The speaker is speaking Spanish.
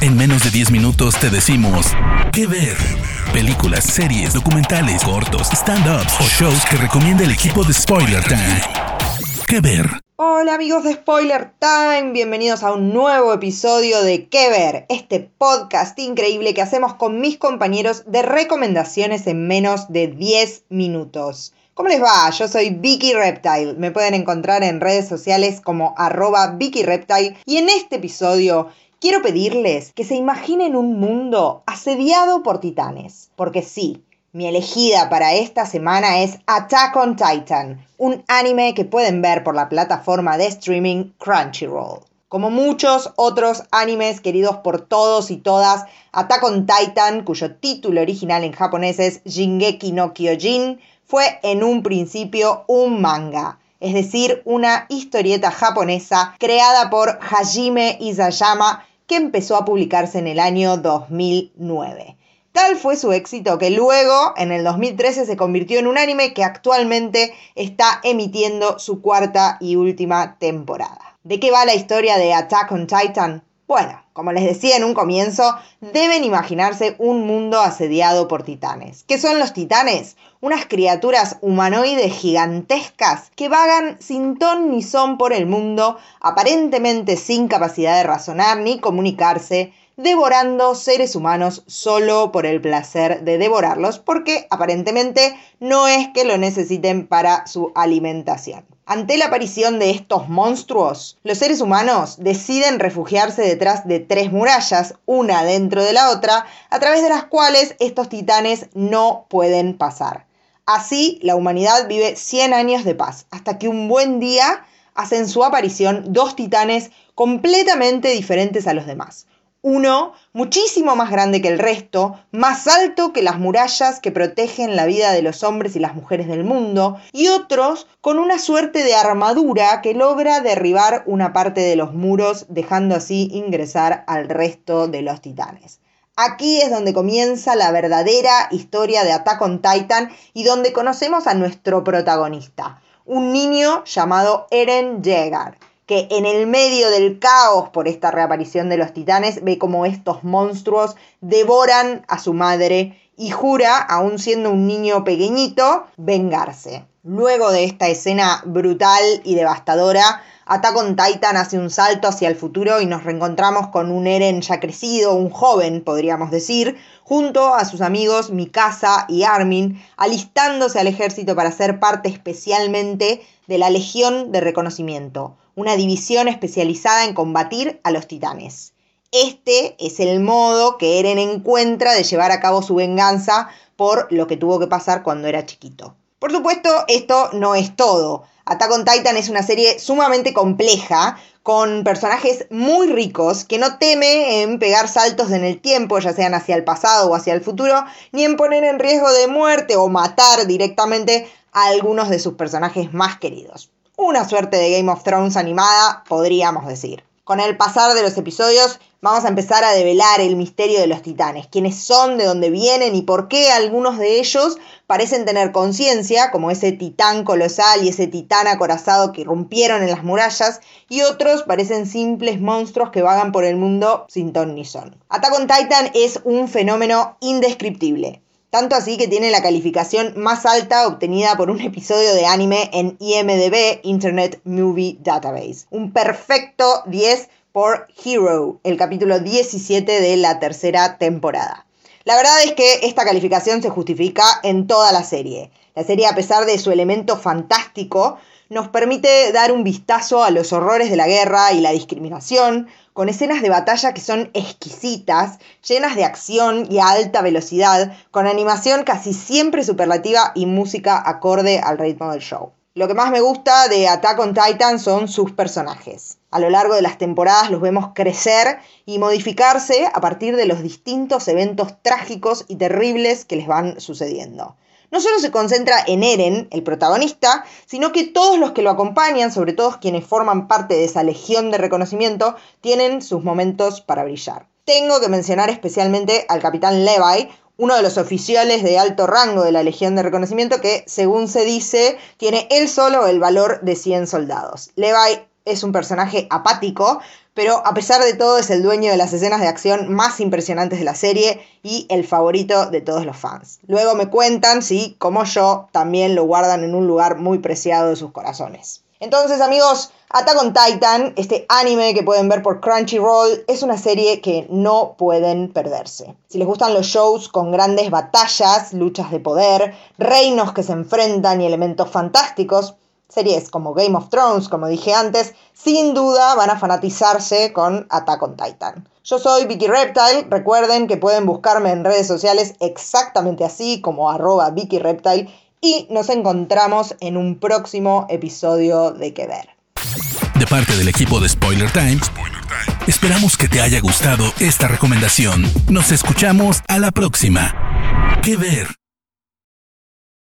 En menos de 10 minutos te decimos qué ver. Películas, series, documentales, cortos, stand-ups o shows que recomienda el equipo de Spoiler Time. ¿Qué ver? Hola amigos de Spoiler Time, bienvenidos a un nuevo episodio de ¿Qué ver? Este podcast increíble que hacemos con mis compañeros de recomendaciones en menos de 10 minutos. ¿Cómo les va? Yo soy Vicky Reptile. Me pueden encontrar en redes sociales como arroba Vicky y en este episodio quiero pedirles que se imaginen un mundo asediado por titanes. Porque sí, mi elegida para esta semana es Attack on Titan, un anime que pueden ver por la plataforma de streaming Crunchyroll. Como muchos otros animes queridos por todos y todas, Attack on Titan, cuyo título original en japonés es Jingeki no Kyojin, fue en un principio un manga, es decir, una historieta japonesa creada por Hajime Isayama que empezó a publicarse en el año 2009. Tal fue su éxito que luego, en el 2013, se convirtió en un anime que actualmente está emitiendo su cuarta y última temporada. ¿De qué va la historia de Attack on Titan? Bueno, como les decía en un comienzo, deben imaginarse un mundo asediado por titanes. ¿Qué son los titanes? Unas criaturas humanoides gigantescas que vagan sin ton ni son por el mundo, aparentemente sin capacidad de razonar ni comunicarse, devorando seres humanos solo por el placer de devorarlos, porque aparentemente no es que lo necesiten para su alimentación. Ante la aparición de estos monstruos, los seres humanos deciden refugiarse detrás de tres murallas, una dentro de la otra, a través de las cuales estos titanes no pueden pasar. Así, la humanidad vive 100 años de paz, hasta que un buen día hacen su aparición dos titanes completamente diferentes a los demás uno muchísimo más grande que el resto, más alto que las murallas que protegen la vida de los hombres y las mujeres del mundo, y otros con una suerte de armadura que logra derribar una parte de los muros, dejando así ingresar al resto de los titanes. Aquí es donde comienza la verdadera historia de Attack on Titan y donde conocemos a nuestro protagonista, un niño llamado Eren Yeager que en el medio del caos por esta reaparición de los titanes ve como estos monstruos devoran a su madre y jura, aún siendo un niño pequeñito, vengarse. Luego de esta escena brutal y devastadora, Attack on Titan hace un salto hacia el futuro y nos reencontramos con un Eren ya crecido, un joven, podríamos decir, junto a sus amigos Mikasa y Armin, alistándose al ejército para ser parte especialmente de la Legión de Reconocimiento, una división especializada en combatir a los titanes. Este es el modo que Eren encuentra de llevar a cabo su venganza por lo que tuvo que pasar cuando era chiquito. Por supuesto, esto no es todo. Attack on Titan es una serie sumamente compleja, con personajes muy ricos, que no teme en pegar saltos en el tiempo, ya sean hacia el pasado o hacia el futuro, ni en poner en riesgo de muerte o matar directamente a algunos de sus personajes más queridos. Una suerte de Game of Thrones animada, podríamos decir. Con el pasar de los episodios vamos a empezar a develar el misterio de los titanes, quiénes son, de dónde vienen y por qué algunos de ellos parecen tener conciencia, como ese titán colosal y ese titán acorazado que rompieron en las murallas, y otros parecen simples monstruos que vagan por el mundo sin ton ni son. Attack on Titan es un fenómeno indescriptible. Tanto así que tiene la calificación más alta obtenida por un episodio de anime en IMDB, Internet Movie Database. Un perfecto 10 por Hero, el capítulo 17 de la tercera temporada. La verdad es que esta calificación se justifica en toda la serie. La serie, a pesar de su elemento fantástico, nos permite dar un vistazo a los horrores de la guerra y la discriminación, con escenas de batalla que son exquisitas, llenas de acción y a alta velocidad, con animación casi siempre superlativa y música acorde al ritmo del show. Lo que más me gusta de Attack on Titan son sus personajes. A lo largo de las temporadas los vemos crecer y modificarse a partir de los distintos eventos trágicos y terribles que les van sucediendo no solo se concentra en Eren, el protagonista, sino que todos los que lo acompañan, sobre todo quienes forman parte de esa legión de reconocimiento, tienen sus momentos para brillar. Tengo que mencionar especialmente al capitán Levi, uno de los oficiales de alto rango de la Legión de Reconocimiento que, según se dice, tiene él solo el valor de 100 soldados. Levi es un personaje apático, pero a pesar de todo es el dueño de las escenas de acción más impresionantes de la serie y el favorito de todos los fans. Luego me cuentan si, como yo, también lo guardan en un lugar muy preciado de sus corazones. Entonces, amigos, Attack on Titan, este anime que pueden ver por Crunchyroll, es una serie que no pueden perderse. Si les gustan los shows con grandes batallas, luchas de poder, reinos que se enfrentan y elementos fantásticos, series como Game of Thrones, como dije antes, sin duda van a fanatizarse con Attack on Titan. Yo soy Vicky Reptile, recuerden que pueden buscarme en redes sociales exactamente así como arroba Vicky Reptile y nos encontramos en un próximo episodio de Que Ver. De parte del equipo de Spoiler Time, esperamos que te haya gustado esta recomendación. Nos escuchamos a la próxima. Que Ver.